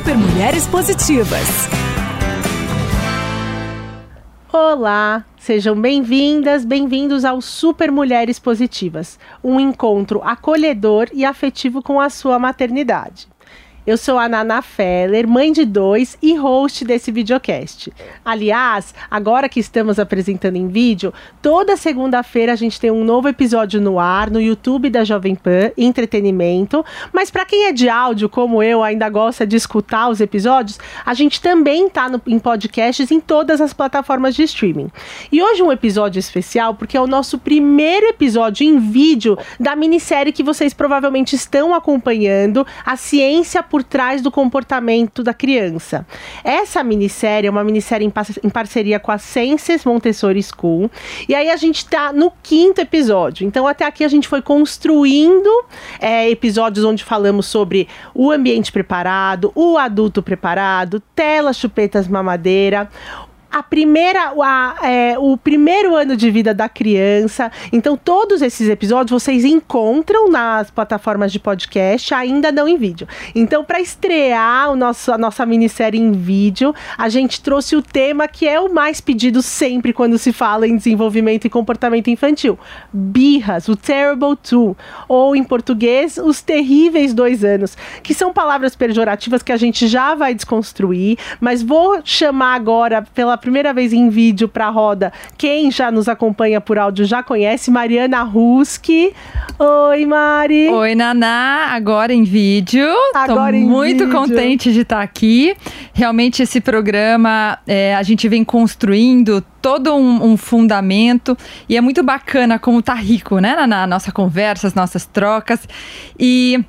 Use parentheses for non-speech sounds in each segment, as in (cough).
Super Mulheres Positivas. Olá, sejam bem-vindas, bem-vindos ao Super Mulheres Positivas, um encontro acolhedor e afetivo com a sua maternidade. Eu sou a Nana Feller, mãe de dois e host desse videocast. Aliás, agora que estamos apresentando em vídeo, toda segunda-feira a gente tem um novo episódio no ar no YouTube da Jovem Pan, entretenimento. Mas para quem é de áudio, como eu, ainda gosta de escutar os episódios, a gente também está em podcasts em todas as plataformas de streaming. E hoje um episódio especial porque é o nosso primeiro episódio em vídeo da minissérie que vocês provavelmente estão acompanhando, A Ciência por trás do comportamento da criança. Essa minissérie é uma minissérie em, em parceria com a Senses Montessori School. E aí a gente está no quinto episódio. Então, até aqui a gente foi construindo é, episódios onde falamos sobre o ambiente preparado, o adulto preparado, tela, chupetas, mamadeira, a primeira, a, é, o primeiro ano de vida da criança. Então, todos esses episódios vocês encontram nas plataformas de podcast, ainda não em vídeo. Então, para estrear o nosso, a nossa minissérie em vídeo, a gente trouxe o tema que é o mais pedido sempre quando se fala em desenvolvimento e comportamento infantil: birras, o Terrible Two, ou em português, os terríveis dois anos, que são palavras pejorativas que a gente já vai desconstruir, mas vou chamar agora pela primeira vez em vídeo para a roda, quem já nos acompanha por áudio já conhece, Mariana Ruski. Oi, Mari. Oi, Naná. Agora em vídeo. Agora Tô em muito vídeo. contente de estar aqui. Realmente esse programa é, a gente vem construindo todo um, um, fundamento e é muito bacana como tá rico, né, Naná? Nossa conversa, as nossas trocas e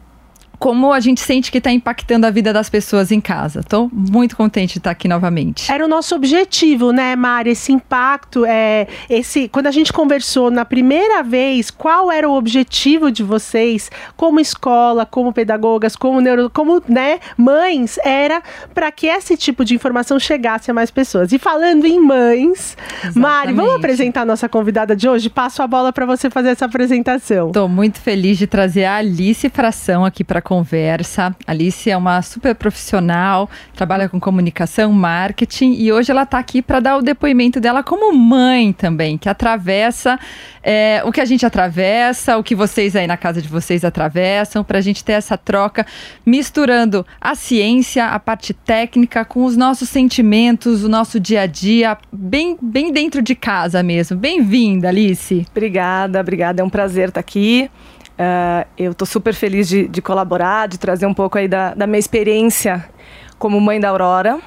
como a gente sente que está impactando a vida das pessoas em casa. Estou muito contente de estar aqui novamente. Era o nosso objetivo, né, Mari? Esse impacto, é, esse, quando a gente conversou na primeira vez, qual era o objetivo de vocês, como escola, como pedagogas, como neuro, como né, mães, era para que esse tipo de informação chegasse a mais pessoas. E falando em mães, Exatamente. Mari, vamos apresentar a nossa convidada de hoje? Passo a bola para você fazer essa apresentação. Estou muito feliz de trazer a Alice Fração aqui para conversa. Alice é uma super profissional, trabalha com comunicação, marketing e hoje ela está aqui para dar o depoimento dela como mãe também, que atravessa é, o que a gente atravessa, o que vocês aí na casa de vocês atravessam, para a gente ter essa troca, misturando a ciência, a parte técnica com os nossos sentimentos, o nosso dia a dia, bem, bem dentro de casa mesmo. Bem-vinda, Alice. Obrigada, obrigada. É um prazer estar aqui. Uh, eu estou super feliz de, de, colaborar, de trazer um pouco aí da, da minha experiência como mãe da Aurora.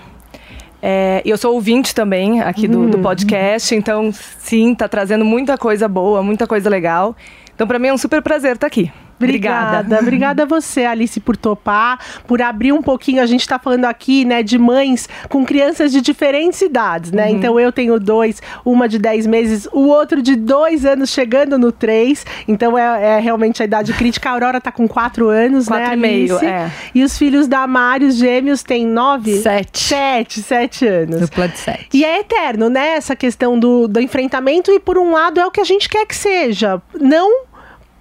É, eu sou ouvinte também aqui do, do podcast, então sim, está trazendo muita coisa boa, muita coisa legal. Então, para mim é um super prazer estar aqui. Obrigada. Obrigada. Obrigada a você, Alice, por topar, por abrir um pouquinho. A gente está falando aqui, né, de mães com crianças de diferentes idades, né? Uhum. Então eu tenho dois, uma de 10 meses, o outro de dois anos chegando no três. Então é, é realmente a idade crítica. A Aurora tá com quatro anos, quatro né? E meio, é. E os filhos da Mari, os gêmeos, têm nove? Sete. Sete, sete anos. Dupla de sete. E é eterno, né? Essa questão do, do enfrentamento, e por um lado é o que a gente quer que seja. Não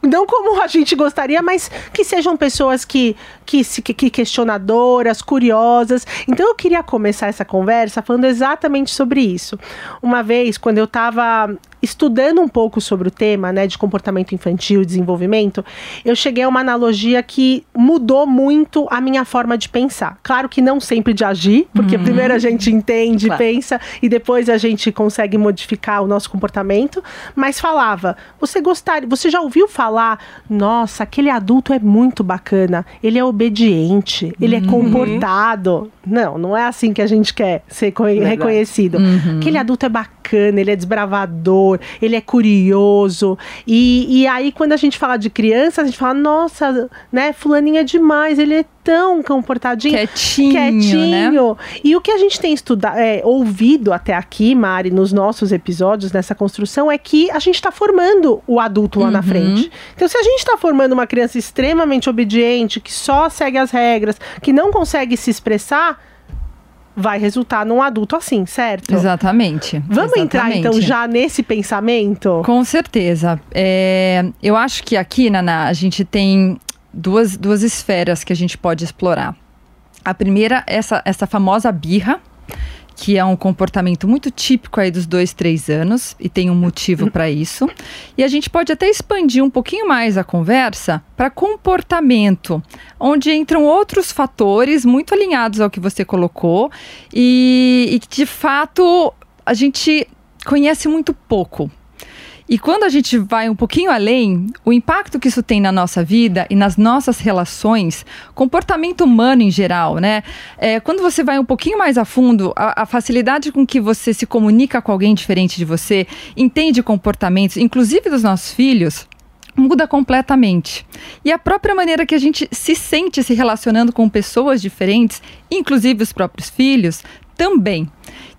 não como a gente gostaria, mas que sejam pessoas que, que, que questionadoras, curiosas. Então eu queria começar essa conversa falando exatamente sobre isso. Uma vez, quando eu estava estudando um pouco sobre o tema, né, de comportamento infantil e desenvolvimento, eu cheguei a uma analogia que mudou muito a minha forma de pensar. Claro que não sempre de agir, porque uhum. primeiro a gente entende, claro. pensa e depois a gente consegue modificar o nosso comportamento, mas falava: "Você gostaria, você já ouviu falar, nossa, aquele adulto é muito bacana, ele é obediente, ele é uhum. é comportado". Não, não é assim que a gente quer ser reconhecido. Uhum. Aquele adulto é bacana, ele é desbravador, ele é curioso. E, e aí, quando a gente fala de criança, a gente fala, nossa, né, fulaninha é demais, ele é tão comportadinho. Quietinho, quietinho. Né? E o que a gente tem estudado, é, ouvido até aqui, Mari, nos nossos episódios, nessa construção, é que a gente está formando o adulto lá uhum. na frente. Então, se a gente está formando uma criança extremamente obediente, que só segue as regras, que não consegue se expressar, vai resultar num adulto assim, certo? Exatamente. Vamos exatamente. entrar então já nesse pensamento? Com certeza. É, eu acho que aqui, Naná, a gente tem duas, duas esferas que a gente pode explorar. A primeira, essa, essa famosa birra, que é um comportamento muito típico aí dos dois, três anos, e tem um motivo para isso. E a gente pode até expandir um pouquinho mais a conversa para comportamento, onde entram outros fatores muito alinhados ao que você colocou, e, que de fato a gente conhece muito pouco e quando a gente vai um pouquinho além, o impacto que isso tem na nossa vida e nas nossas relações, comportamento humano em geral, né? É, quando você vai um pouquinho mais a fundo, a, a, facilidade com que você se comunica com alguém diferente de você, entende comportamentos, inclusive dos nossos filhos, muda completamente. E a própria maneira que a gente se sente se relacionando com pessoas diferentes, inclusive os próprios filhos, também.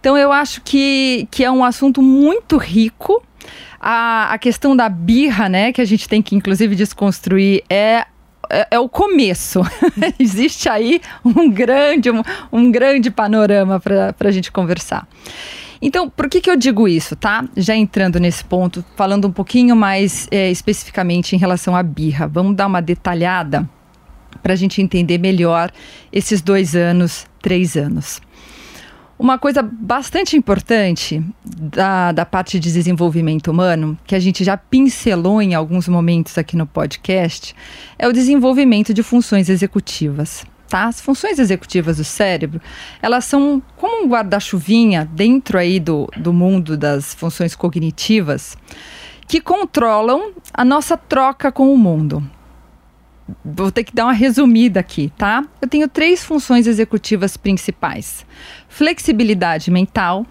Então eu acho que, que é um assunto muito rico a, a questão da birra, né, que a gente tem que inclusive desconstruir, é é, é, o começo. (laughs) Existe aí um grande, um, um grande panorama para a gente conversar. Então, por que, que eu digo isso, tá? Já entrando nesse ponto, falando um pouquinho mais é, especificamente em relação à birra. Vamos dar uma detalhada para a gente entender melhor esses dois anos, três anos. Uma coisa bastante importante da, da parte de desenvolvimento humano, que a gente já pincelou em alguns momentos aqui no podcast, é o desenvolvimento de funções executivas. Tá? As funções executivas do cérebro, elas são como um guarda-chuvinha dentro aí do, do mundo das funções cognitivas que controlam a nossa troca com o mundo. Vou ter que dar uma resumida aqui, tá? Eu tenho três funções executivas principais: flexibilidade mental,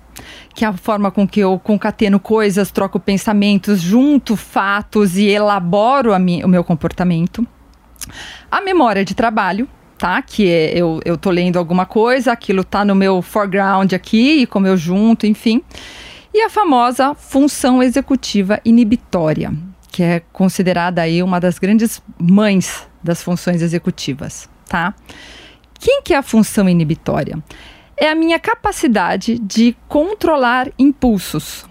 que é a forma com que eu concateno coisas, troco pensamentos, junto fatos e elaboro o meu comportamento. A memória de trabalho, tá? Que é, eu, eu tô lendo alguma coisa, aquilo tá no meu foreground aqui, e como eu junto, enfim. E a famosa função executiva inibitória, que é considerada aí uma das grandes mães das funções executivas, tá? Quem que é a função inibitória? É a minha capacidade de controlar impulsos.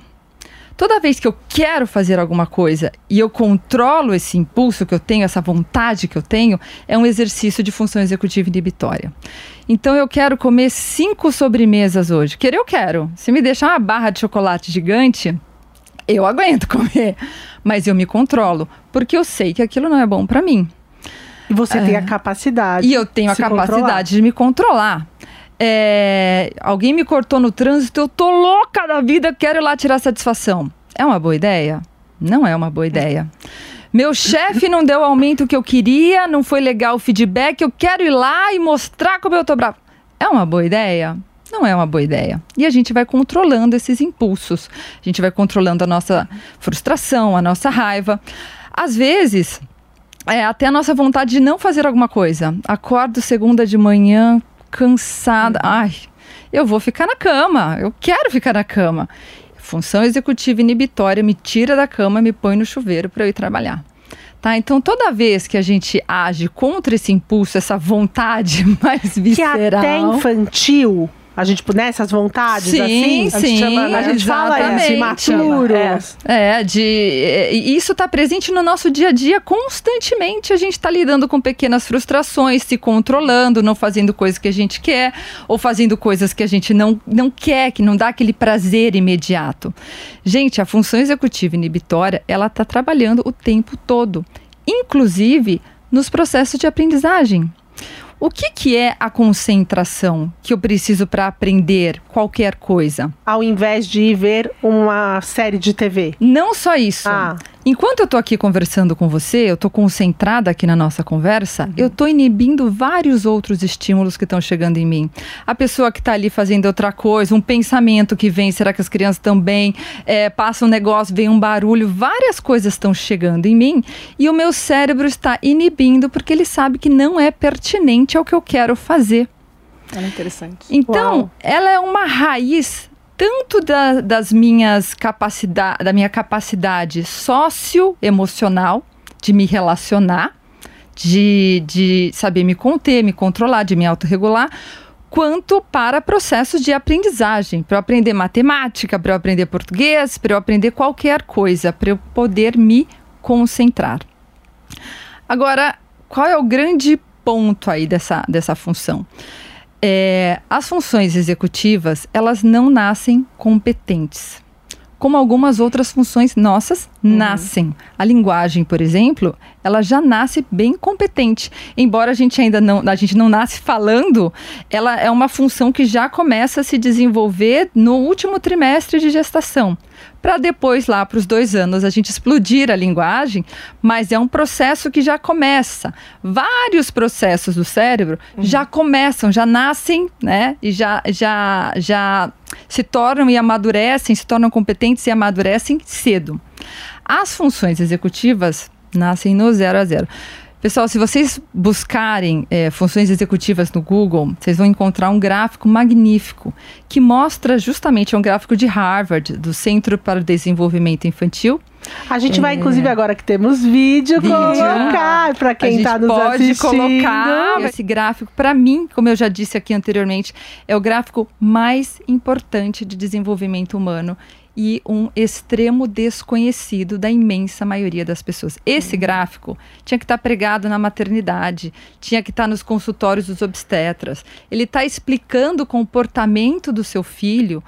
Toda vez que eu quero fazer alguma coisa e eu controlo esse impulso que eu tenho, essa vontade que eu tenho, é um exercício de função executiva inibitória. Então eu quero comer cinco sobremesas hoje. Querer eu quero. Se me deixar uma barra de chocolate gigante, eu aguento (laughs) comer, mas eu me controlo, porque eu sei que aquilo não é bom para mim. E você é. tem a é. capacidade. E eu tenho a capacidade controlar. de me controlar. É, alguém me cortou no trânsito, eu tô louca da vida, quero ir lá tirar satisfação. É uma boa ideia? Não é uma boa ideia. Meu chefe não deu o aumento que eu queria, não foi legal o feedback, eu quero ir lá e mostrar como eu tô bravo. É uma boa ideia? não é uma boa ideia. E a gente vai controlando esses impulsos, a gente vai controlando a nossa frustração, a nossa raiva. Às vezes, é até a nossa vontade de não fazer alguma coisa. Acordo segunda de manhã, cansada. Ai, eu vou ficar na cama, eu quero ficar na cama. Função executiva inibitória me tira da cama, me põe no chuveiro para eu ir trabalhar. Tá? Então, toda vez que a gente age contra esse impulso, essa vontade (laughs) mais visceral... Que até infantil a gente, tipo, nessas vontades, sim, assim? Sim, sim. A gente fala isso, imaturo. É, é de, é, isso está presente no nosso dia a dia constantemente. A gente está lidando com pequenas frustrações, se controlando, não fazendo coisas que a gente quer, ou fazendo coisas que a gente não, não quer, que não dá aquele prazer imediato. Gente, a função executiva inibitória, ela está trabalhando o tempo todo, inclusive nos processos de aprendizagem. O que, que é a concentração que eu preciso para aprender qualquer coisa? Ao invés de ir ver uma série de TV. Não só isso. Ah. Enquanto eu estou aqui conversando com você, eu estou concentrada aqui na nossa conversa, uhum. eu estou inibindo vários outros estímulos que estão chegando em mim. A pessoa que está ali fazendo outra coisa, um pensamento que vem, será que as crianças também é, passa um negócio, vem um barulho, várias coisas estão chegando em mim e o meu cérebro está inibindo porque ele sabe que não é pertinente ao que eu quero fazer. É interessante. Então, Uau. ela é uma raiz tanto da, das minhas capacidade, da minha capacidade socioemocional de me relacionar, de, de saber me conter, me controlar, de me autorregular, quanto para processos de aprendizagem, para eu aprender matemática, para eu aprender português, para eu aprender qualquer coisa, para eu poder me concentrar. Agora, qual é o grande ponto aí dessa, dessa função? É, as funções executivas, elas não nascem competentes como algumas outras funções nossas uhum. nascem. A linguagem, por exemplo, ela já nasce bem competente. Embora a gente ainda não, a gente não nasce falando, ela é uma função que já começa a se desenvolver no último trimestre de gestação para depois, lá para os dois anos, a gente explodir a linguagem, mas é um processo que já começa. Vários processos do cérebro uhum. já começam, já nascem, né? E já, já, já se tornam e amadurecem, se tornam competentes e amadurecem cedo. As funções executivas nascem no zero a zero. Pessoal, se vocês buscarem é, funções executivas no Google, vocês vão encontrar um gráfico magnífico que mostra justamente é um gráfico de Harvard, do Centro para o Desenvolvimento Infantil. A gente é... vai, inclusive, agora que temos vídeo, vídeo. colocar para quem está nos pode assistindo. colocar esse gráfico. Para mim, como eu já disse aqui anteriormente, é o gráfico mais importante de desenvolvimento humano e um extremo desconhecido da imensa maioria das pessoas. Esse uhum. gráfico tinha que estar tá pregado na maternidade, tinha que estar tá nos consultórios dos obstetras. Ele está explicando o comportamento do seu filho.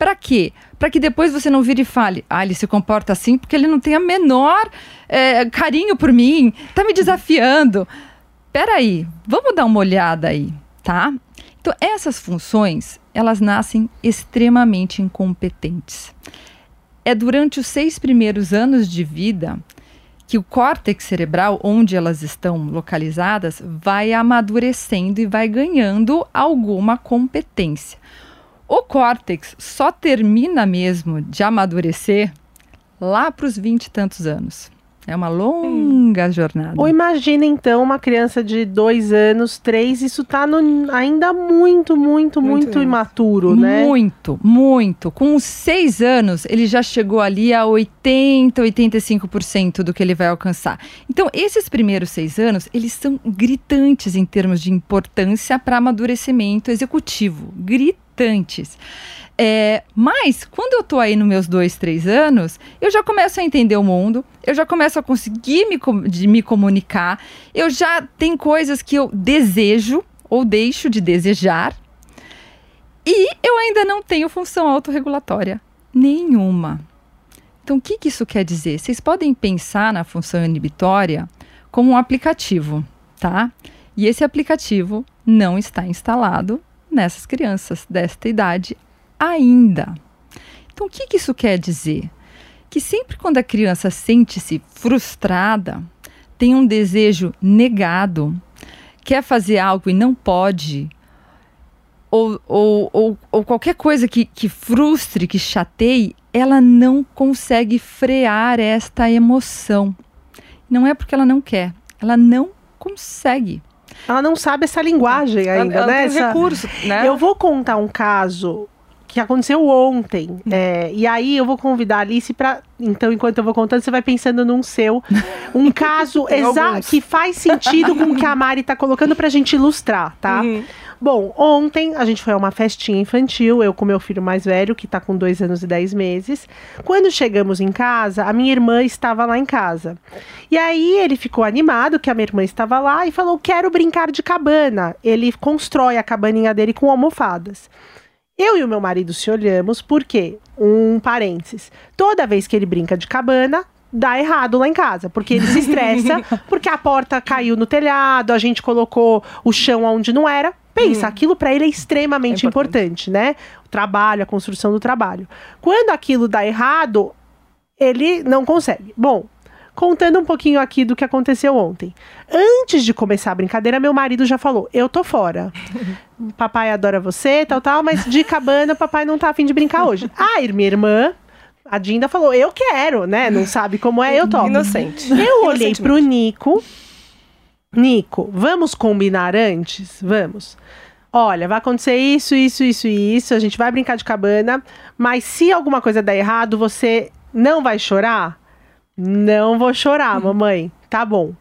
Para quê? Para que depois você não vire e fale, ah, ele se comporta assim porque ele não tem a menor é, carinho por mim, está me desafiando. Peraí, vamos dar uma olhada aí, tá? Então, essas funções, elas nascem extremamente incompetentes. É durante os seis primeiros anos de vida que o córtex cerebral, onde elas estão localizadas, vai amadurecendo e vai ganhando alguma competência. O córtex só termina mesmo de amadurecer lá para os vinte e tantos anos. É uma longa Sim. jornada. Ou imagina então uma criança de dois anos, três, isso está ainda muito, muito, muito, muito imaturo, né? Muito, muito. Com seis anos, ele já chegou ali a 80, 85% do que ele vai alcançar. Então, esses primeiros seis anos, eles são gritantes em termos de importância para amadurecimento executivo. Gritantes. É, mas, quando eu tô aí nos meus dois, três anos, eu já começo a entender o mundo, eu já começo a conseguir me, de me comunicar, eu já tem coisas que eu desejo ou deixo de desejar, e eu ainda não tenho função autorregulatória nenhuma. Então, o que, que isso quer dizer? Vocês podem pensar na função inibitória como um aplicativo, tá? E esse aplicativo não está instalado nessas crianças desta idade ainda. Então, o que, que isso quer dizer? Que sempre quando a criança sente-se frustrada, tem um desejo negado, quer fazer algo e não pode, ou, ou, ou, ou qualquer coisa que, que frustre, que chateie, ela não consegue frear esta emoção. Não é porque ela não quer, ela não consegue. Ela não sabe essa linguagem ainda, ela, ela né? Tem essa... recurso, né? Eu vou contar um caso que aconteceu ontem. Hum. É, e aí eu vou convidar a Alice para. Então, enquanto eu vou contando, você vai pensando num seu. Um (laughs) caso exato que faz sentido com o que a Mari tá colocando pra gente ilustrar, tá? Uhum. Bom, ontem a gente foi a uma festinha infantil, eu com meu filho mais velho, que tá com dois anos e dez meses. Quando chegamos em casa, a minha irmã estava lá em casa. E aí ele ficou animado que a minha irmã estava lá e falou: Quero brincar de cabana. Ele constrói a cabaninha dele com almofadas. Eu e o meu marido se olhamos porque, um parênteses, toda vez que ele brinca de cabana, dá errado lá em casa, porque ele se estressa, (laughs) porque a porta caiu no telhado, a gente colocou o chão onde não era. Pensa, hum. aquilo para ele é extremamente é importante. importante, né? O trabalho, a construção do trabalho. Quando aquilo dá errado, ele não consegue. Bom, contando um pouquinho aqui do que aconteceu ontem. Antes de começar a brincadeira, meu marido já falou: Eu tô fora. (laughs) papai adora você, tal, tal, mas de cabana, papai não tá afim de brincar hoje. (laughs) Aí, minha irmã, a Dinda falou: Eu quero, né? Não sabe como é, eu topo. Inocente. Eu (laughs) olhei pro Nico. Nico, vamos combinar antes? Vamos. Olha, vai acontecer isso, isso, isso e isso. A gente vai brincar de cabana, mas se alguma coisa der errado, você não vai chorar? Não vou chorar, mamãe. Tá bom.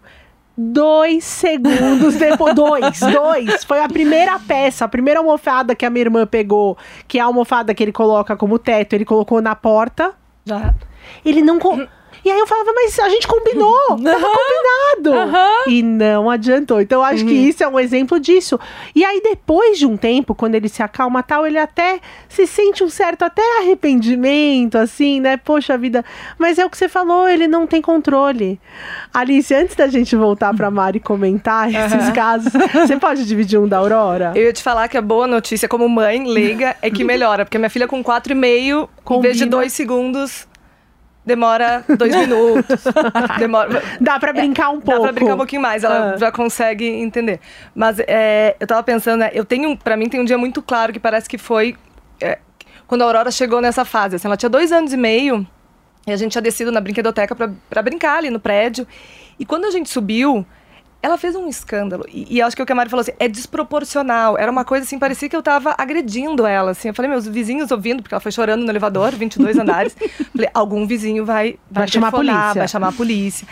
Dois segundos depois. dois, dois. Foi a primeira peça, a primeira almofada que a minha irmã pegou, que é a almofada que ele coloca como teto, ele colocou na porta. Já. Ele não. Co E aí eu falava, mas a gente combinou, (laughs) tava combinado. E não adiantou. Então eu acho que isso é um exemplo disso. E aí depois de um tempo, quando ele se acalma tal, ele até se sente um certo até arrependimento, assim, né? Poxa vida. Mas é o que você falou, ele não tem controle. Alice, antes da gente voltar pra Mari comentar esses casos, você pode dividir um da Aurora? Eu ia te falar que a boa notícia, como mãe leiga, é que (laughs) melhora. Porque minha filha com 4,5, em vez de Combina. dois segundos, demora dois (laughs) minutos. Demora, Dá pra brincar um Dá pouco. pra brincar um pouquinho mais, ela Ah. já consegue entender. Mas é, eu tava pensando, né, eu tenho, pra mim tem um dia muito claro que parece que foi é, quando a Aurora chegou nessa fase. Assim, ela tinha dois anos e meio e a gente tinha descido na brinquedoteca pra, pra brincar ali no prédio. E quando a gente subiu, ela fez um escândalo. E, e acho que o que a Mari falou assim, é desproporcional. Era uma coisa assim, parecia que eu tava agredindo ela. Assim. Eu falei, meus vizinhos ouvindo, porque ela foi chorando no elevador, 22 (laughs) andares. Falei, algum vizinho vai, Vai chamar a polícia. Vai chamar a polícia.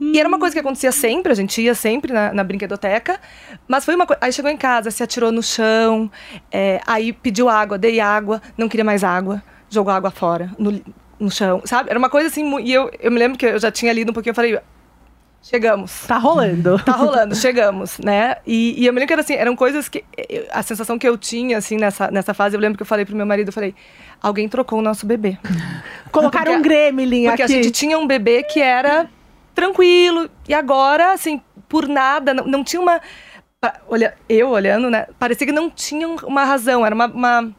E era uma coisa que acontecia sempre, a gente ia sempre na, na brinquedoteca. Mas foi uma coisa. Aí chegou em casa, se atirou no chão, é, aí pediu água, dei água, não queria mais água, jogou água fora, no, no chão, sabe? Era uma coisa assim. E eu, eu me lembro que eu já tinha lido um pouquinho, eu falei, chegamos. Tá rolando. Tá rolando, chegamos, né? E, e eu me lembro que era assim, eram coisas que. eu- A sensação que eu tinha, assim, nessa, nessa fase, eu lembro que eu falei pro meu marido, eu falei, alguém trocou o nosso bebê. (laughs) Colocaram Porque- um gremlin Porque aqui. a gente tinha um bebê que era tranquilo. E agora, assim, por nada, não, não tinha uma. Olha, eu olhando, né? Parecia que não tinha um- uma razão, era uma, uma,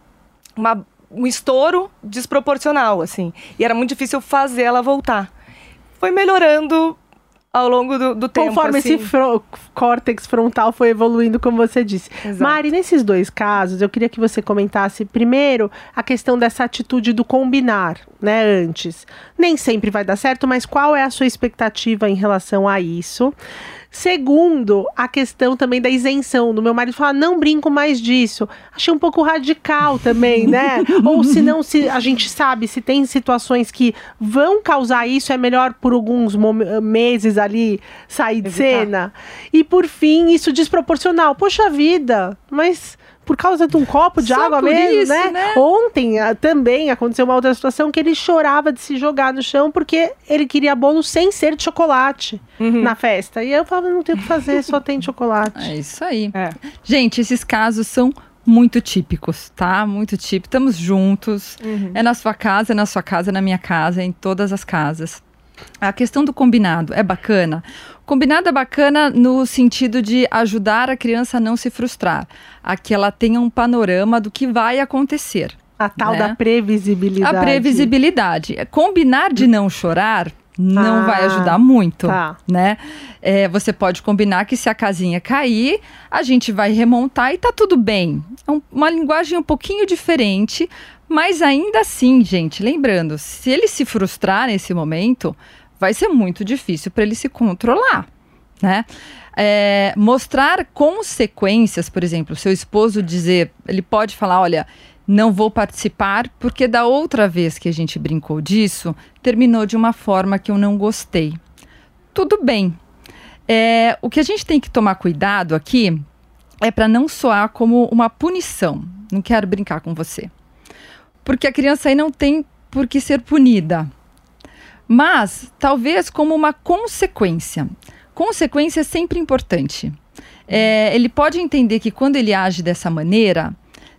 uma- um estouro desproporcional, assim. E era muito difícil fazer ela voltar. Foi melhorando ao longo do, do tempo. Conforme assim. esse fro- córtex frontal foi evoluindo, como você disse. Exato. Mari, nesses dois casos, eu queria que você comentasse primeiro a questão dessa atitude do combinar, né, antes. Nem sempre vai dar certo, mas qual é a sua expectativa em relação a isso? Segundo, a questão também da isenção. Do meu marido falar, não brinco mais disso. Achei um pouco radical também, né? (laughs) Ou se não, se a gente sabe, se tem situações que vão causar isso, é melhor por alguns meses ali sair de Evitar. cena. E por fim, isso desproporcional. Poxa vida, mas por causa de um copo de Só água mesmo, isso, né? né? Ontem ah, também aconteceu uma outra situação que ele chorava de se jogar no chão porque ele queria bolo sem ser de chocolate Uhum. na festa. E eu falava, não tem o que fazer, só tem chocolate. É isso aí. É. Gente, esses casos são muito típicos, tá? Muito típicos. Estamos juntos. É na sua casa, é na sua casa, é na minha casa, é em todas as casas. A questão do combinado é bacana. Combinado é bacana no sentido de ajudar a criança a não se frustrar, a que ela tenha um panorama do que vai acontecer. A tal Né? da previsibilidade. A previsibilidade. Combinar de não chorar não Ah, vai ajudar muito, tá. né? É, você pode combinar que se a casinha cair, a gente vai remontar e tá tudo bem. É um- uma linguagem um pouquinho diferente, mas ainda assim, gente, lembrando, se ele se frustrar nesse momento, vai ser muito difícil para ele se controlar, né? É, mostrar consequências, por exemplo, seu esposo dizer, ele pode falar, olha, não vou participar porque da outra vez que a gente brincou disso, terminou de uma forma que eu não gostei. Tudo bem. É, o que a gente tem que tomar cuidado aqui é para não soar como uma punição. Não quero brincar com você. Porque a criança aí não tem por que ser punida. Mas talvez como uma consequência. Consequência é sempre importante. É, ele pode entender que quando ele age dessa maneira,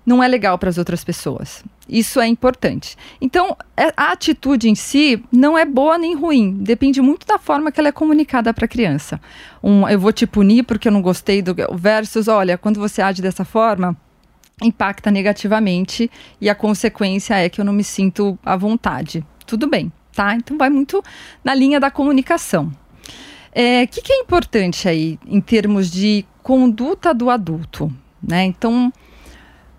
não é legal para as outras pessoas. Isso é importante. Então, é- a atitude em si não é boa nem ruim. Depende muito da forma que ela é comunicada para a criança. Um, eu vou te punir porque eu não gostei do. Versus, olha, quando você age dessa forma, impacta negativamente e a consequência é que eu não me sinto à vontade. Tudo bem, tá? Então vai muito na linha da comunicação. O que, que é importante aí em termos de conduta do adulto? Né? Então,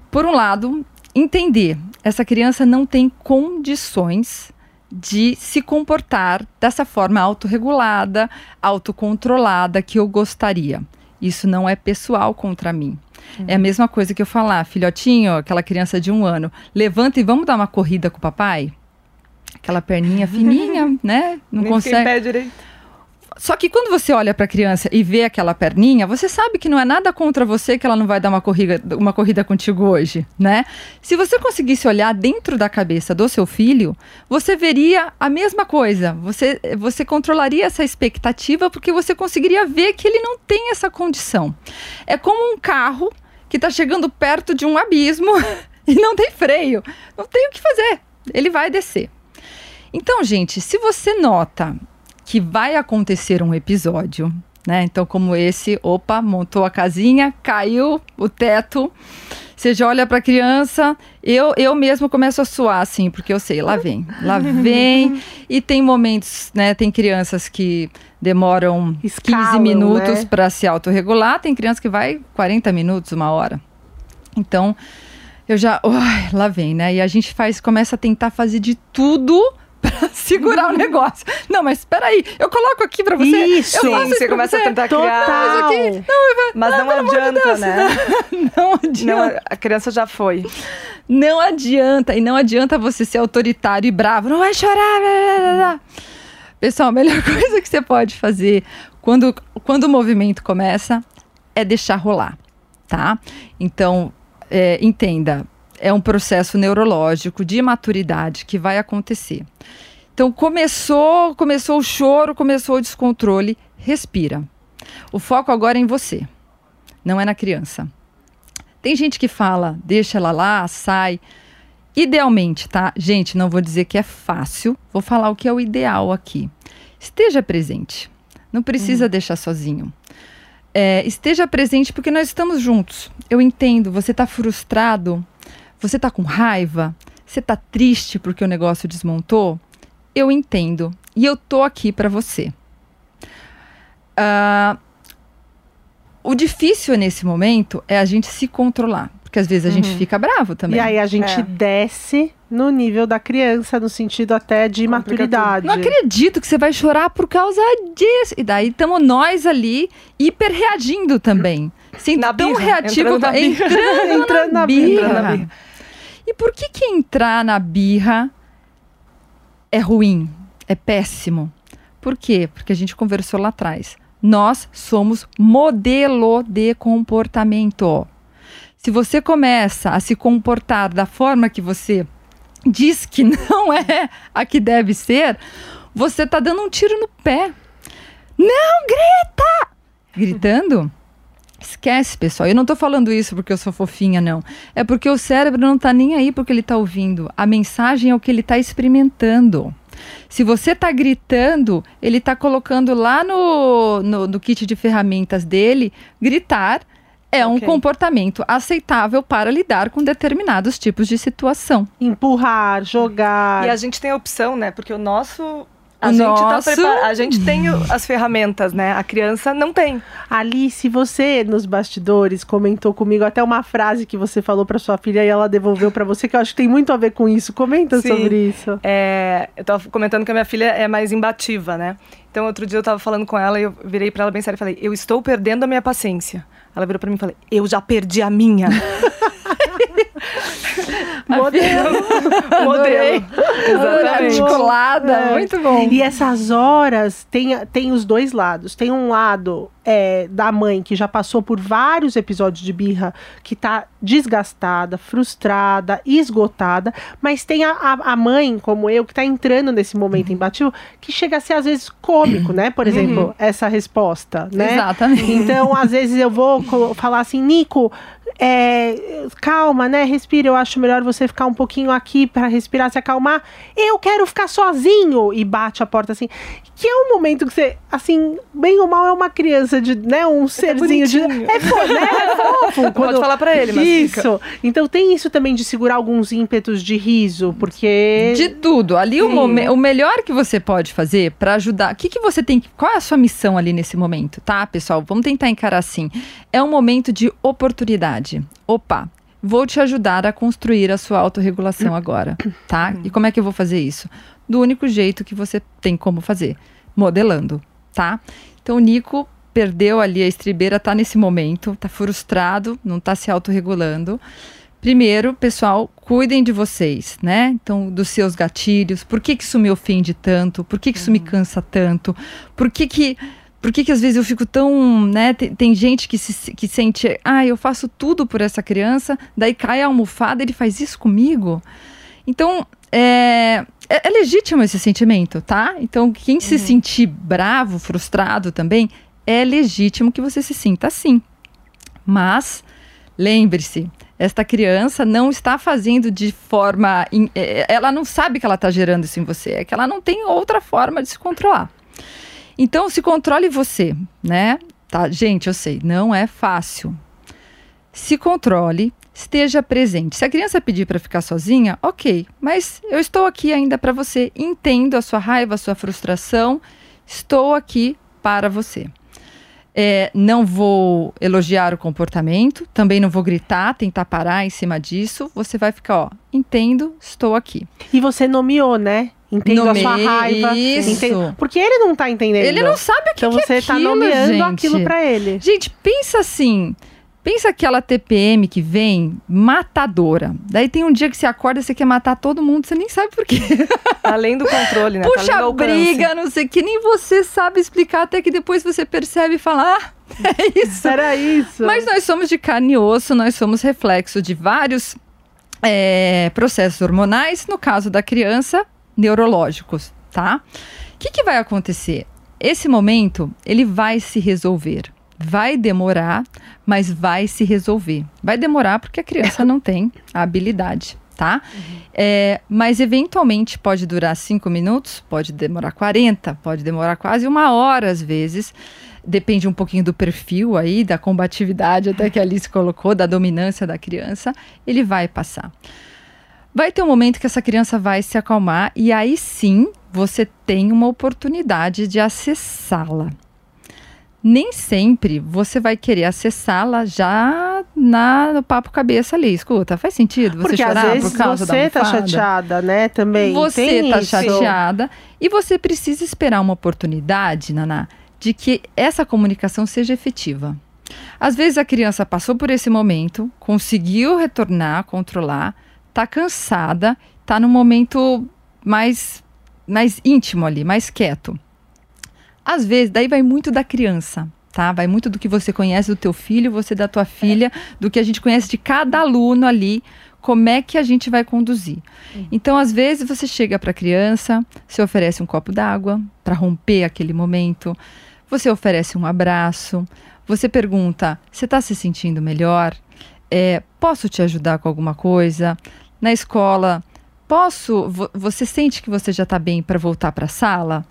por um lado, entender essa criança não tem condições de se comportar dessa forma autorregulada, autocontrolada que eu gostaria. Isso não é pessoal contra mim. É a mesma coisa que eu falar, filhotinho, aquela criança de um ano, levanta e vamos dar uma corrida com o papai? Aquela perninha fininha, (laughs) né? Não Nem consegue. pé direito. Só que quando você olha para a criança e vê aquela perninha, você sabe que não é nada contra você que ela não vai dar uma corrida, uma corrida contigo hoje, né? Se você conseguisse olhar dentro da cabeça do seu filho, você veria a mesma coisa. Você, você controlaria essa expectativa porque você conseguiria ver que ele não tem essa condição. É como um carro que está chegando perto de um abismo (laughs) e não tem freio. Não tem o que fazer. Ele vai descer. Então, gente, se você nota que vai acontecer um episódio, né? Então, como esse, opa, montou a casinha, caiu o teto. Você já olha para a criança, eu, eu mesmo começo a suar, assim, porque eu sei, lá (laughs) vem, lá vem. e tem momentos, né? Tem crianças que demoram Escalam, 15 minutos né? para se autorregular, tem criança que vai 40 minutos, uma hora. Então, eu já, lá vem, né? E a gente faz, começa a tentar fazer de tudo para (laughs) segurar o negócio. Não, mas espera aí, eu coloco aqui para você. Isso, eu Sim, você começa você. a tentar criar. Total. Aqui. Não, mas não adianta, de né? (laughs) Não adianta. Não, a criança já foi. Não adianta, e não adianta você ser autoritário e bravo. Não vai chorar. Blá, blá, blá. Pessoal, a melhor (laughs) coisa que você pode fazer quando, quando o movimento começa é deixar rolar, tá? Então, é, entenda, é um processo neurológico de maturidade que vai acontecer. Então começou, começou o choro, começou o descontrole, respira. O foco agora é em você, não é na criança. Tem gente que fala, deixa ela lá, sai. Idealmente, tá? Gente, não vou dizer que é fácil, vou falar o que é o ideal aqui. Esteja presente. Não precisa uhum. deixar sozinho. É, esteja presente porque nós estamos juntos. Eu entendo, você está frustrado, você está com raiva, você está triste porque o negócio desmontou. Eu entendo e eu tô aqui para você. Uh, o difícil nesse momento é a gente se controlar. Porque às vezes a uhum. gente fica bravo também. E aí a gente é. desce no nível da criança, no sentido até de maturidade. Não acredito que você vai chorar por causa disso. E daí estamos nós ali hiper reagindo também. Sendo na tão birra, reativo. Entrando. Entrando, (laughs) entrando na, birra. Entrando na birra. E por que que entrar na birra é ruim? É péssimo? Por quê? Porque a gente conversou lá atrás. Nós somos modelo de comportamento. Se você começa a se comportar da forma que você diz que (laughs) não é a que deve ser, você está dando um tiro no pé. Não grita! Gritando? Esquece, pessoal. Eu não estou falando isso porque eu sou fofinha, não. É porque o cérebro não está nem aí porque ele está ouvindo. A mensagem é o que ele está experimentando. Se você está gritando, ele está colocando lá no, no, no, kit de ferramentas dele gritar é okay. um comportamento aceitável para lidar com determinados tipos de situação. Empurrar, jogar. E a gente tem a opção, né? Porque o nosso a, gente, tá tá a gente tem as ferramentas, né? A criança não tem. Alice, você nos bastidores comentou comigo até uma frase que você falou para sua filha e ela devolveu para você, que eu acho que tem muito a ver com isso. Comenta Sim. sobre isso. É, eu tava comentando que a minha filha é mais imbativa, né? Então, outro dia eu tava falando com ela e eu virei para ela bem sério e falei: Eu estou perdendo a minha paciência. Ela virou para mim e falou: Eu já perdi a minha. (laughs) Modelo. Modelo. Exatamente. Articulada. É. Muito bom. E essas horas tem, tem os dois lados. Tem um lado é, da mãe que já passou por vários episódios de birra, que tá desgastada, frustrada, esgotada, mas tem a, a, a mãe, como eu, que tá entrando nesse momento uhum. imbatível, que chega a ser às vezes cômico, né? Por exemplo, uhum. essa resposta, né? Exatamente. Então, às vezes eu vou falar assim, Nico, é, calma, né? Respira. Eu acho melhor você ficar um pouquinho aqui para respirar, se acalmar. Eu quero ficar sozinho e bate a porta assim. Que é um momento que você, assim, bem ou mal é uma criança de, né? Um você tá serzinho tá de. É, fo né? é (laughs) fofo. Quando... Pode falar para ele, mas Isso. Então tem isso também de segurar alguns ímpetos de riso, porque. De tudo. Ali o, o melhor que você pode fazer para ajudar. O que, que você tem. Qual é a sua missão ali nesse momento, tá, pessoal? Vamos tentar encarar assim. É um momento de oportunidade Opa, vou te ajudar a construir a sua autorregulação agora, tá? E como é que eu vou fazer isso? Do único jeito que você tem como fazer, modelando, tá? Então o Nico perdeu ali a estribeira, tá nesse momento, tá frustrado, não tá se autorregulando. Primeiro, pessoal, cuidem de vocês, né? Então, dos seus gatilhos. Por que, que isso me ofende tanto? Por que, que isso me cansa tanto? Por que que por que, que às vezes eu fico tão, né? Tem, tem, gente que se que sente, ah, eu faço tudo por essa criança, daí cai a almofada, ele faz isso comigo. Então, é, é, é legítimo esse sentimento, tá? Então, quem uhum. se sentir bravo, frustrado também, é legítimo que você se sinta assim. Mas, lembre-se, esta criança não está fazendo de forma. É, ela não sabe que ela está gerando isso em você, é que ela não tem outra forma de se controlar. Então, se controle você, né? Tá, gente, eu sei, não é fácil. Se controle, esteja presente. Se a criança pedir para ficar sozinha, ok, mas eu estou aqui ainda para você. Entendo a sua raiva, a sua frustração, estou aqui para você. É, não vou elogiar o comportamento, também não vou gritar, tentar parar em cima disso. Você vai ficar, ó, entendo, estou aqui. E você nomeou, né? Entendo a sua raiva. Isso. Entendo, porque ele não tá entendendo. Ele não sabe o que, então que você é aquilo, tá nomeando gente. aquilo para ele. Gente, pensa assim. Pensa aquela TPM que vem matadora. Daí tem um dia que você acorda e você quer matar todo mundo, você nem sabe por quê. (laughs) Além do controle, né? Puxa tá briga, não sei que nem você sabe explicar, até que depois você percebe e fala, ah, (laughs) é isso. Era isso. Mas nós somos de carne e osso, nós somos reflexo de vários é, processos hormonais, no caso da criança, neurológicos, tá? O que, que vai acontecer? Esse momento, ele vai se resolver. Vai demorar, mas vai se resolver. Vai demorar porque a criança não tem a habilidade, tá? Uhum. É, mas eventualmente pode durar cinco minutos, pode demorar 40, pode demorar quase uma hora às vezes. Depende um pouquinho do perfil aí, da combatividade até que a Alice colocou, da dominância da criança, ele vai passar. Vai ter um momento que essa criança vai se acalmar e aí sim você tem uma oportunidade de acessá-la. Nem sempre você vai querer acessá-la já na, no papo cabeça ali. Escuta, faz sentido você Porque chorar às vezes por causa você da tá chateada, né? Também. Você tem tá isso. chateada e você precisa esperar uma oportunidade, Naná, de que essa comunicação seja efetiva. Às vezes a criança passou por esse momento, conseguiu retornar, controlar, tá cansada, tá num momento mais mais íntimo ali, mais quieto. Às vezes, daí vai muito da criança, tá? Vai muito do que você conhece do teu filho, você da tua filha, é. do que a gente conhece de cada aluno ali, como é que a gente vai conduzir. Uhum. Então, às vezes você chega para a criança, você oferece um copo d'água para romper aquele momento, você oferece um abraço, você pergunta: "Você está se sentindo melhor? É, posso te ajudar com alguma coisa?" na escola, posso? Você sente que você já está bem para voltar para a sala?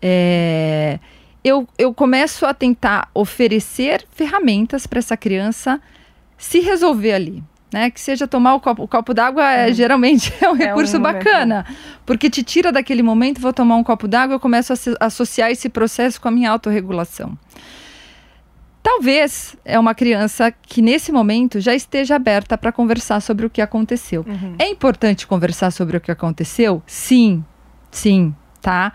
É, eu, eu começo a tentar oferecer ferramentas para essa criança se resolver ali. Né, que seja tomar o copo, o copo d'água é, uhum. geralmente (laughs) é um recurso é um bacana, porque te tira daquele momento, vou tomar um copo d'água, eu começo a associar esse processo com a minha autorregulação. Talvez é uma criança que nesse momento já esteja aberta para conversar sobre o que aconteceu. Uhum. É importante conversar sobre o que aconteceu? Sim, sim, tá?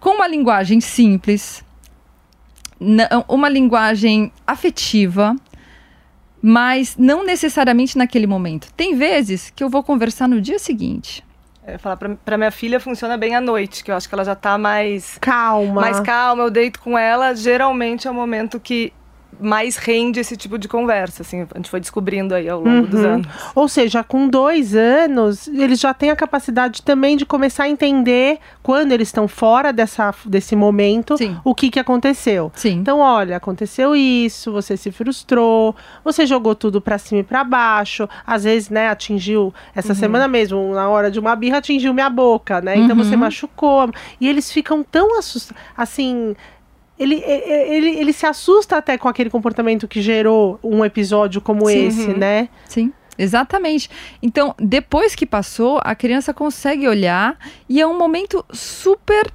Com uma linguagem simples, uma linguagem afetiva, mas não necessariamente naquele momento. Tem vezes que eu vou conversar no dia seguinte. É, falar para minha filha funciona bem à noite, que eu acho que ela já está mais calma. Mais calma, eu deito com ela, geralmente é o momento que mais rende esse tipo de conversa, assim, a gente foi descobrindo aí ao longo uhum. dos anos. Ou seja, com dois anos, eles já têm a capacidade também de começar a entender quando eles estão fora dessa, desse momento, Sim. o que, que aconteceu. Sim. Então, olha, aconteceu isso, você se frustrou, você jogou tudo para cima e para baixo, às vezes, né, atingiu, essa uhum. semana mesmo, na hora de uma birra, atingiu minha boca, né, então uhum. você machucou, e eles ficam tão assustados, assim ele, ele, ele se assusta até com aquele comportamento que gerou um episódio como Sim. esse, né? Sim. Exatamente. Então, depois que passou, a criança consegue olhar e é um momento super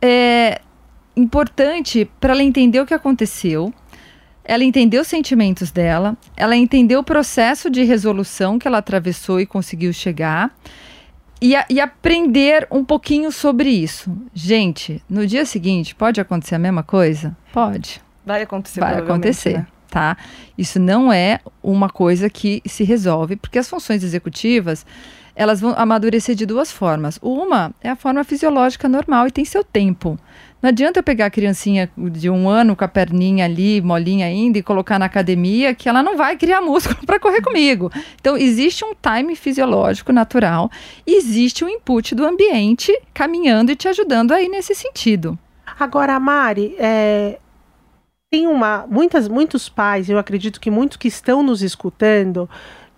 é, importante para ela entender o que aconteceu, ela entender os sentimentos dela, ela entender o processo de resolução que ela atravessou e conseguiu chegar e, a, e, aprender um pouquinho sobre isso. Gente, no dia seguinte, pode acontecer a mesma coisa? Pode. Vai acontecer, Vai acontecer. Né? tá? Isso não é uma coisa que se resolve, porque as funções executivas elas vão amadurecer de duas formas. Uma é a forma fisiológica normal e tem seu tempo. Não adianta eu pegar a criancinha de um ano com a perninha ali, molinha ainda, e colocar na academia, que ela não vai criar músculo (laughs) para correr comigo. Então, existe um time fisiológico natural, existe um input do ambiente caminhando e te ajudando aí nesse sentido. Agora, Mari, é, tem uma. Muitas, muitos pais, eu acredito que muitos que estão nos escutando,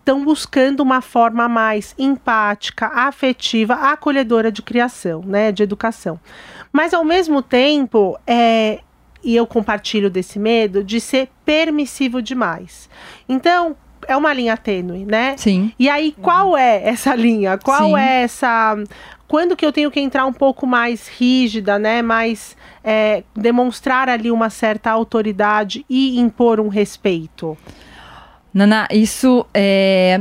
estão buscando uma forma mais empática, afetiva, acolhedora de criação, né, de educação. Mas ao mesmo tempo, é, e eu compartilho desse medo de ser permissivo demais. Então, é uma linha tênue, né? Sim. E aí, qual é essa linha? Qual Sim. é essa. Quando que eu tenho que entrar um pouco mais rígida, né? Mais é, demonstrar ali uma certa autoridade e impor um respeito? Nana, isso é.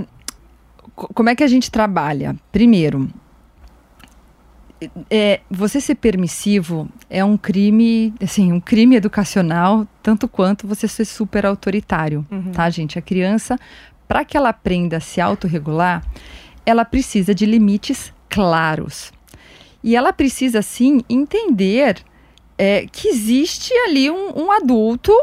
Como é que a gente trabalha? Primeiro, é, você ser permissivo é um crime, assim, um crime educacional, tanto quanto você ser super autoritário, uhum. tá, gente? A criança, para que ela aprenda a se autorregular, ela precisa de limites claros. E ela precisa, sim, entender é, que existe ali um, um adulto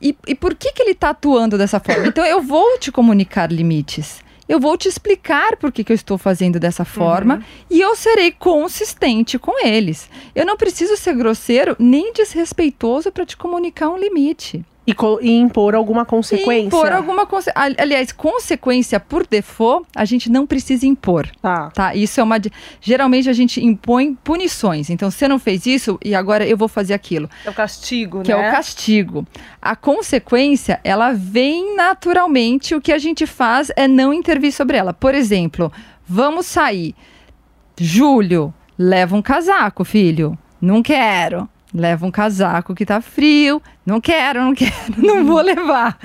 e, e por que, que ele está atuando dessa forma? Então, eu vou te comunicar limites. Eu vou te explicar por que, que eu estou fazendo dessa forma uhum. e eu serei consistente com eles. Eu não preciso ser grosseiro nem desrespeitoso para te comunicar um limite. E, e, impor alguma consequência. impor alguma consequência. Aliás, consequência por default, a gente não precisa impor. Tá. tá. Isso é uma. Geralmente a gente impõe punições. Então, você não fez isso e agora eu vou fazer aquilo. É o castigo, que né? Que é o castigo. A consequência, ela vem naturalmente. O que a gente faz é não intervir sobre ela. Por exemplo, vamos sair. Júlio, leva um casaco, filho. Não quero leva um casaco que tá frio, não quero, não quero, (laughs) não vou levar.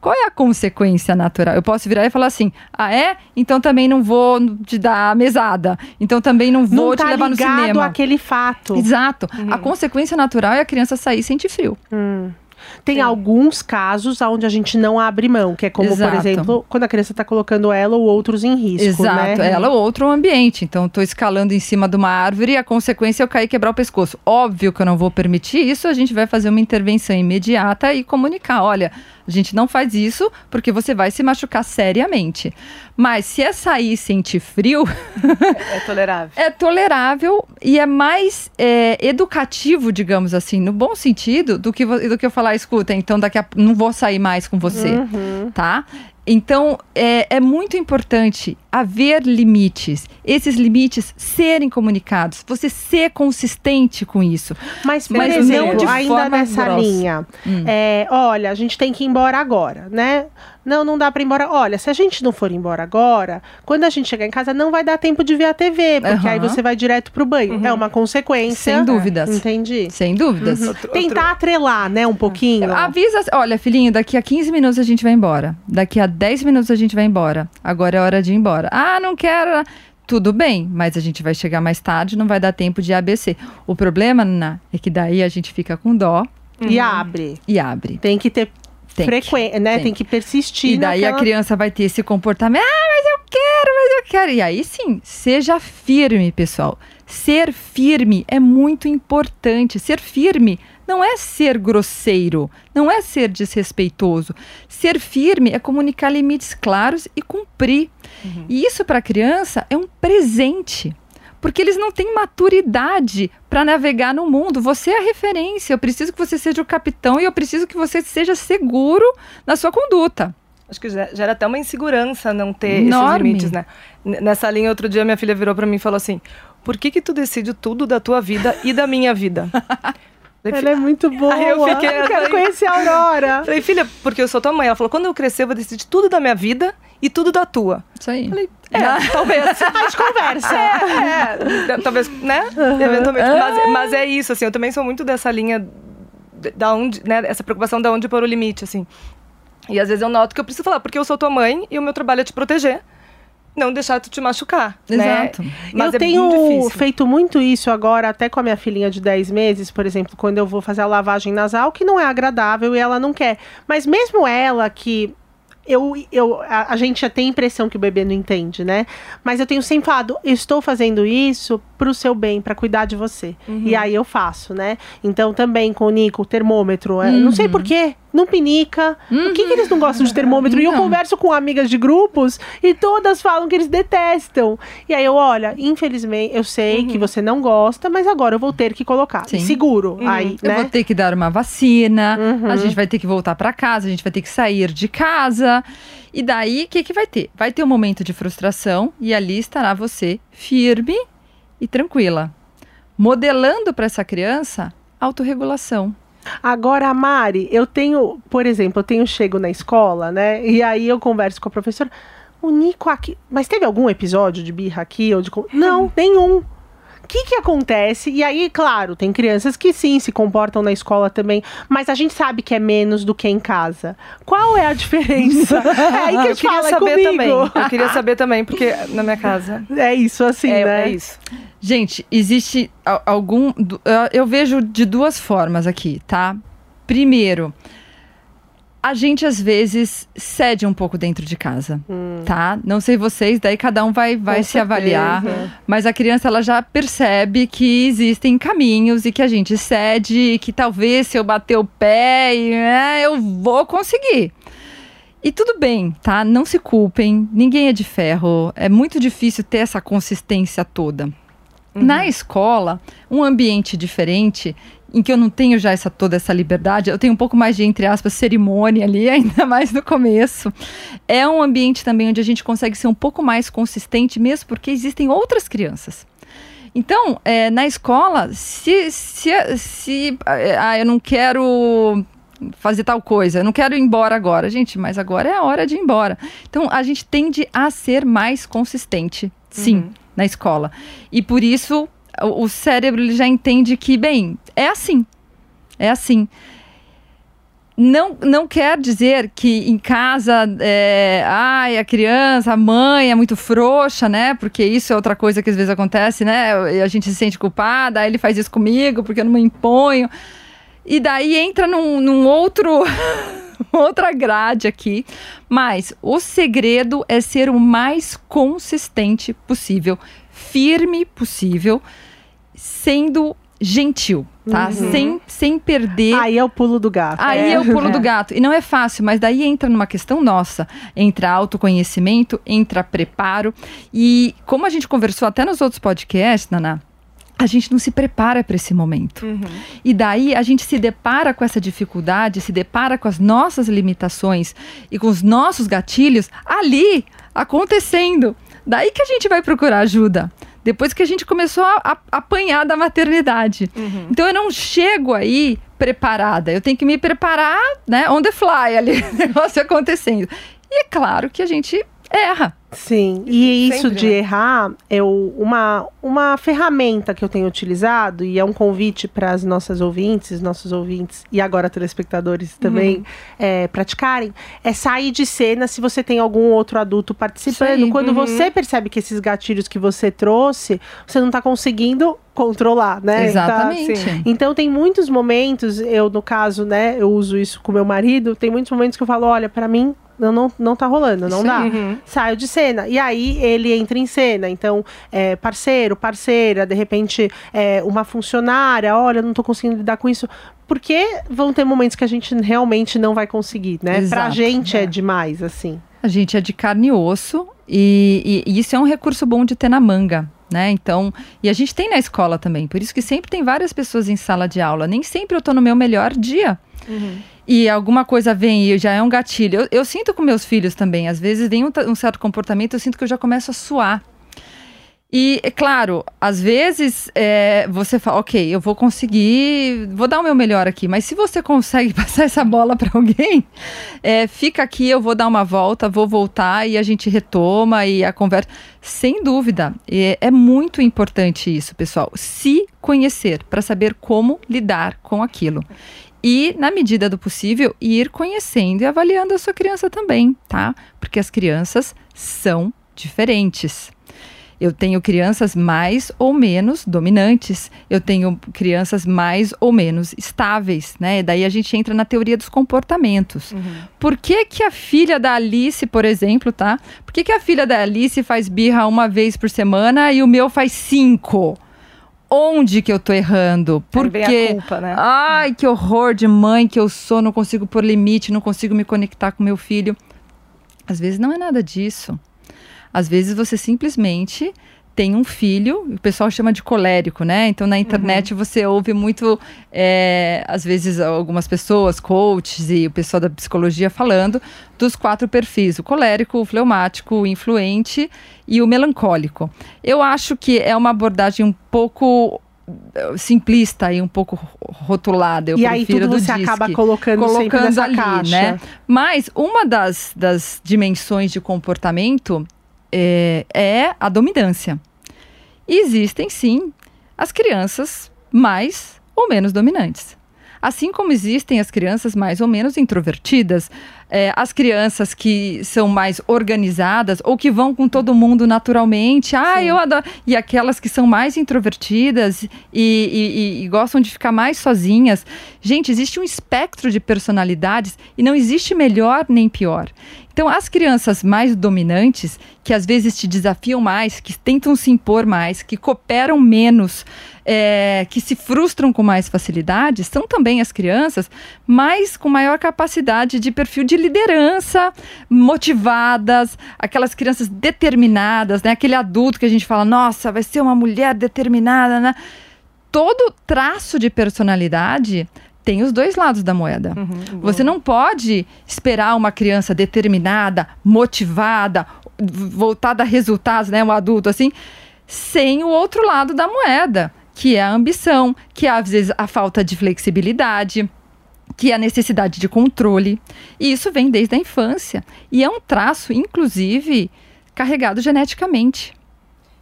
Qual é a consequência natural? Eu posso virar e falar assim: ah, é? Então também não vou te dar mesada. Então também não vou não te tá levar no cinema. aquele fato. Exato. Uhum. A consequência natural é a criança sair e sentir frio. Hum. Tem Sim. alguns casos onde a gente não abre mão, que é como, Exato. por exemplo, quando a criança está colocando ela ou outros em risco. Exato, né? ela ou outro ambiente. Então, estou escalando em cima de uma árvore e a consequência é eu cair e quebrar o pescoço. Óbvio que eu não vou permitir isso, a gente vai fazer uma intervenção imediata e comunicar: olha, a gente não faz isso porque você vai se machucar seriamente. Mas se é sair e sentir frio. é, é tolerável. (laughs) é tolerável e é mais é, educativo, digamos assim, no bom sentido, do que, do que eu falar, escuta, então daqui a não vou sair mais com você. Uhum. Tá? Então, é, é, muito importante haver limites, esses limites serem comunicados, você ser consistente com isso. Mas, por mas exemplo, não de ainda nessa grossa. linha, hum. é, olha, a gente tem que ir embora agora, né? Não, não dá para ir embora. Olha, se a gente não for embora agora, quando a gente chegar em casa, não vai dar tempo de ver a TV, porque uhum. aí você vai direto pro banho. Uhum. É uma consequência. Sem dúvidas. É, entendi. Sem dúvidas. Uhum. Outro, Tentar outro... atrelar, né, um pouquinho. Avisa, olha, filhinho, daqui a 15 minutos a gente vai embora. Daqui a 10 minutos a gente vai embora. Agora é hora de ir embora. Ah, não quero tudo bem, mas a gente vai chegar mais tarde, não vai dar tempo de ABC. O problema, Nana, é que daí a gente fica com dó. E abre. E abre. Tem que ter frequência, né? Tem. tem. que persistir. E daí naquela... a criança vai ter esse comportamento. Ah, mas eu quero, mas eu quero. E aí sim, seja firme, pessoal. Ser firme é muito importante. Ser firme não é ser grosseiro, não é ser desrespeitoso. Ser firme é comunicar limites claros e cumprir. Uhum. E isso para a criança é um presente porque eles não têm maturidade para navegar no mundo. Você é a referência. Eu preciso que você seja o capitão e eu preciso que você seja seguro na sua conduta. Acho que gera até uma insegurança não ter Enorme. esses limites, né? Nessa linha, outro dia minha filha virou para mim e falou assim: "Por que que tu decide tudo da tua vida e da minha vida?" (laughs) Ela é muito boa. Aí eu fiquei, eu quero conhecer a Aurora. (laughs) Falei, filha, porque eu sou tua mãe. Ela falou, quando eu crescer, eu vou decidir tudo da minha vida e tudo da tua. Isso aí. Falei, (laughs) é, ah. talvez. A gente conversa. É, é, talvez, né? Uhum. Eventualmente. Mas, mas, é isso, assim, eu também sou muito dessa linha da onde, né? Essa preocupação da onde pôr o limite, assim. E às vezes eu noto que eu preciso falar, porque eu sou tua mãe e o meu trabalho é te proteger. Não deixar tu te machucar. Exato. Né? Mas eu é tenho muito feito muito isso agora, até com a minha filhinha de 10 meses, por exemplo, quando eu vou fazer a lavagem nasal, que não é agradável e ela não quer. Mas mesmo ela que. Eu, eu, a, a gente já tem a impressão que o bebê não entende, né? Mas eu tenho sempre falado, eu estou fazendo isso pro seu bem, para cuidar de você. E aí eu faço, né? Então também com o Nico, o termômetro. é, Não sei porquê, não pinica. Por que, que eles não gostam de termômetro? E eu Não. converso com amigas de grupos e todas falam que eles detestam. E aí eu, olha, infelizmente, eu sei que você não gosta, mas agora eu vou ter que colocar. Sim. Seguro. Aí, Eu né? vou ter que dar uma vacina, Uhum. a gente vai ter que voltar para casa, a gente vai ter que sair de casa. E daí, o que, que vai ter? Vai ter um momento de frustração e ali estará você firme e tranquila, modelando para essa criança autorregulação. Agora, Mari, eu tenho, por exemplo, eu tenho chego na escola, né? E aí eu converso com a professora. O Nico aqui. Mas teve algum episódio de birra aqui? Ou de... (laughs) Não, nenhum. O que, que acontece? E aí, claro, tem crianças que sim se comportam na escola também, mas a gente sabe que é menos do que em casa. Qual é a diferença? (laughs) É aí que a eu gente queria fala saber comigo. também. Eu queria saber também, porque na minha casa (laughs) É isso, assim, é, né? é isso. Gente, existe algum. Eu vejo de duas formas aqui, tá? Primeiro, a gente às vezes cede um pouco dentro de casa, tá? Não sei vocês, daí cada um vai, vai Com se avaliar. certeza. Mas a criança ela já percebe que existem caminhos e que a gente cede e que talvez se eu bater o pé, e, é, eu vou conseguir. E tudo bem, tá? Não se culpem, ninguém é de ferro. É muito difícil ter essa consistência toda. Na escola, um ambiente diferente, em que eu não tenho já essa toda essa liberdade, eu tenho um pouco mais de, entre aspas, cerimônia ali, (laughs) ainda mais no começo. É um ambiente também onde a gente consegue ser um pouco mais consistente, mesmo porque existem outras crianças. Então, é, na escola, se, se, se ah, eu não quero fazer tal coisa, eu não quero ir embora agora. Gente, mas agora é a hora de ir embora. Então, a gente tende a ser mais consistente, sim, na escola. E por isso, o, o cérebro ele já entende que, bem, é assim. É assim. Não, não quer dizer que em casa, é, ai, a criança, a mãe é muito frouxa, né? Porque isso é outra coisa que às vezes acontece, né? A gente se sente culpada, ele faz isso comigo porque eu não me imponho. E daí entra num, num outro. (laughs) outra grade aqui. Mas o segredo é ser o mais consistente possível, firme possível, sendo gentil, tá? Sem, sem perder. Aí é o pulo do gato. Aí é, o pulo do gato. E não é fácil, mas daí entra numa questão nossa. Entra autoconhecimento, entra preparo. E como a gente conversou até nos outros podcasts, Naná, a gente não se prepara para esse momento. E daí a gente se depara com essa dificuldade, se depara com as nossas limitações e com os nossos gatilhos ali acontecendo. Daí que a gente vai procurar ajuda. Depois que a gente começou a, a apanhar da maternidade. Então eu não chego aí preparada. Eu tenho que me preparar, né, on the fly ali, (laughs) o negócio acontecendo. E é claro que a gente erra. Sim, e isso Sempre, de né? errar é uma, uma ferramenta que eu tenho utilizado e é um convite para as nossas ouvintes, nossos ouvintes e agora telespectadores também é, praticarem, é sair de cena se você tem algum outro adulto participando. Aí, Quando você percebe que esses gatilhos que você trouxe, você não está conseguindo controlar, né? Tá- Exatamente. sim. então tem muitos momentos, eu no caso, né, eu uso isso com meu marido, tem muitos momentos que eu falo, olha, pra mim não, não, não tá rolando, não Isso dá. aí. Saio de cena. E aí ele entra em cena. Então, é, parceiro, parceira, de repente, é, uma funcionária, olha, não tô conseguindo lidar com isso. Porque vão ter momentos que a gente realmente não vai conseguir, né? Pra Exato. gente é demais, assim. A gente é de carne e osso e, e- e isso é um recurso bom de ter na manga. Né? Então, e a gente tem na escola também, por isso que sempre tem várias pessoas em sala de aula. Nem sempre eu tô no meu melhor dia. E alguma coisa vem e já é um gatilho. Eu, eu sinto com meus filhos também. Às vezes vem um, um certo comportamento, eu sinto que eu já começo a suar. E, é claro, às vezes é, você fala, ok, eu vou conseguir, vou dar o meu melhor aqui, mas se você consegue (laughs) passar essa bola para alguém, é, fica aqui, eu vou dar uma volta, vou voltar e a gente retoma e a conversa. Sem dúvida, é, é muito importante isso, pessoal. Se conhecer para saber como lidar com aquilo. E, na medida do possível, ir conhecendo e avaliando a sua criança também, tá? Porque as crianças são diferentes. Eu tenho crianças mais ou menos dominantes, eu tenho crianças mais ou menos estáveis, né? E daí a gente entra na teoria dos comportamentos. Uhum. Por que, que a filha da Alice, por exemplo, tá? Por que, que a filha da Alice faz birra uma vez por semana e o meu faz cinco? onde que eu tô errando? Porque, culpa, né? ai, que horror de mãe que eu sou, não consigo pôr limite, não consigo me conectar com meu filho. Às vezes não é nada disso. Às vezes você simplesmente tem um filho, o pessoal chama de colérico, né? Então na internet uhum. você ouve muito, é, às vezes, algumas pessoas, coaches e o pessoal da psicologia falando dos quatro perfis: o colérico, o fleumático, o influente e o melancólico. Eu acho que é uma abordagem um pouco eh, simplista e um pouco rotulada. Eu e aí tudo você DISC, acaba colocando, colocando ali, caixa. né? Mas uma das, das dimensões de comportamento é, é a dominância. Existem sim as crianças mais ou menos dominantes. Assim como existem as crianças mais ou menos introvertidas, é, as crianças que são mais organizadas ou que vão com todo mundo naturalmente, ah, Sim. eu adoro. E aquelas que são mais introvertidas e, e, e, gostam de ficar mais sozinhas. Gente, existe um espectro de personalidades e não existe melhor nem pior. Então, as crianças mais dominantes, que às vezes te desafiam mais, que tentam se impor mais, que cooperam menos, é, que se frustram com mais facilidade, são também as crianças mais com maior capacidade de perfil de liderança, motivadas, aquelas crianças determinadas, né? Aquele adulto que a gente fala, nossa, vai ser uma mulher determinada, né? Todo traço de personalidade tem os dois lados da moeda. Uhum, Você não pode esperar uma criança determinada, motivada, voltada a resultados, né, um adulto assim, sem o outro lado da moeda, que é a ambição, que é às vezes a falta de flexibilidade, que é a necessidade de controle. E isso vem desde a infância e é um traço, inclusive, carregado geneticamente.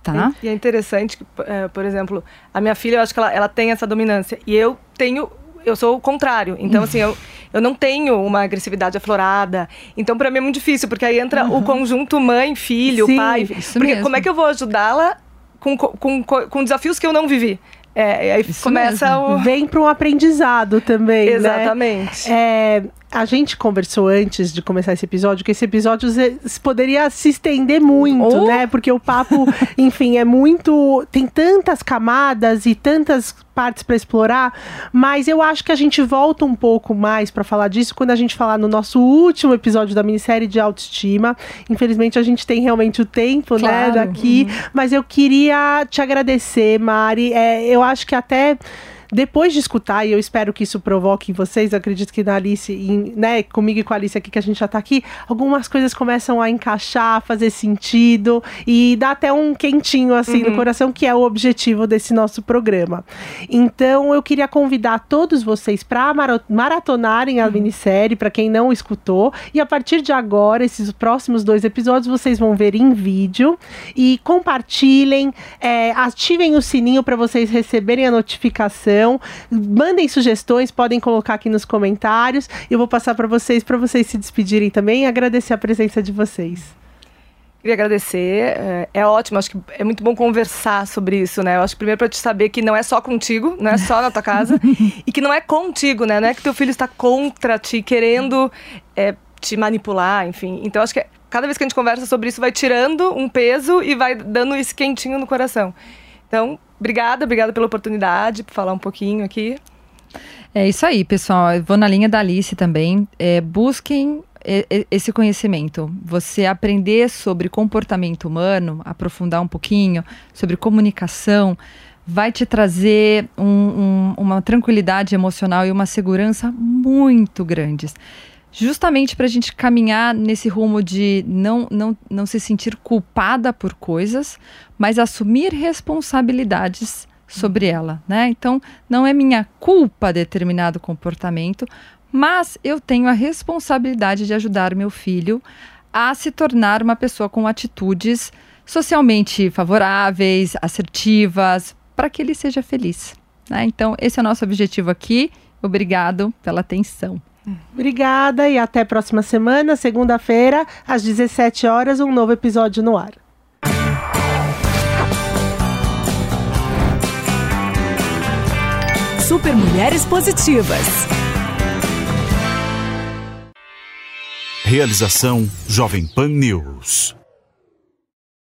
Tá? E, e é interessante que, é, por exemplo, a minha filha, eu acho que ela, ela tem essa dominância. E eu tenho eu sou o contrário. Então, assim, eu, (laughs) eu não tenho uma agressividade aflorada. Então, para mim é muito difícil, porque aí entra uhum. o conjunto mãe, filho, Sim, pai. Porque mesmo. como é que eu vou ajudá-la com, com, com, desafios que eu não vivi? É, aí Isso começa mesmo. o. Vem para um aprendizado também. Né? Exatamente. Né? É, a gente conversou antes de começar esse episódio que esse episódio poderia se estender muito, oh. né? Porque o papo, (laughs) enfim, é muito. tem tantas camadas e tantas partes para explorar, mas eu acho que a gente volta um pouco mais para falar disso quando a gente falar no nosso último episódio da minissérie de autoestima. Infelizmente a gente tem realmente o tempo, né, claro. né, daqui, uhum. mas eu queria te agradecer, Mari. É, eu acho que até depois de escutar, e eu espero que isso provoque em vocês, acredito que na Alice, em, né, comigo e com a Alice aqui, que a gente já tá aqui, algumas coisas começam a encaixar, a fazer sentido e dá até um quentinho assim uhum. no coração, que é o objetivo desse nosso programa. Então, eu queria convidar todos vocês para maratonarem a uhum. minissérie, para quem não escutou, e a partir de agora, esses próximos dois episódios, vocês vão ver em vídeo e compartilhem, é, ativem o sininho para vocês receberem a notificação Mandem sugestões, podem colocar aqui nos comentários. Eu vou passar para vocês, para vocês se despedirem também e agradecer a presença de vocês. Queria agradecer. É, é ótimo, acho que é muito bom conversar sobre isso, né? Eu acho que primeiro para te saber que não é só contigo, não é só na tua casa, (laughs) e que não é contigo, né? Não é que teu filho está contra ti, querendo é, te manipular, enfim. Então acho que cada vez que a gente conversa sobre isso, vai tirando um peso e vai dando esse quentinho no coração. Então, obrigada, obrigada pela oportunidade, por falar um pouquinho aqui. É isso aí, pessoal. Eu vou na linha da Alice também. É, busquem esse conhecimento, você aprender sobre comportamento humano, aprofundar um pouquinho sobre comunicação, vai te trazer um, um, uma tranquilidade emocional e uma segurança muito grandes justamente para a gente caminhar nesse rumo de não, não, não se sentir culpada por coisas, mas assumir responsabilidades sobre ela, né? Então, não é minha culpa determinado comportamento, mas eu tenho a responsabilidade de ajudar meu filho a se tornar uma pessoa com atitudes socialmente favoráveis, assertivas, para que ele seja feliz. Né? Então, esse é o nosso objetivo aqui. Obrigado pela atenção. Obrigada e até próxima semana, segunda-feira, às 17 horas, um novo episódio no ar. Super Mulheres Positivas. Realização Jovem Pan News.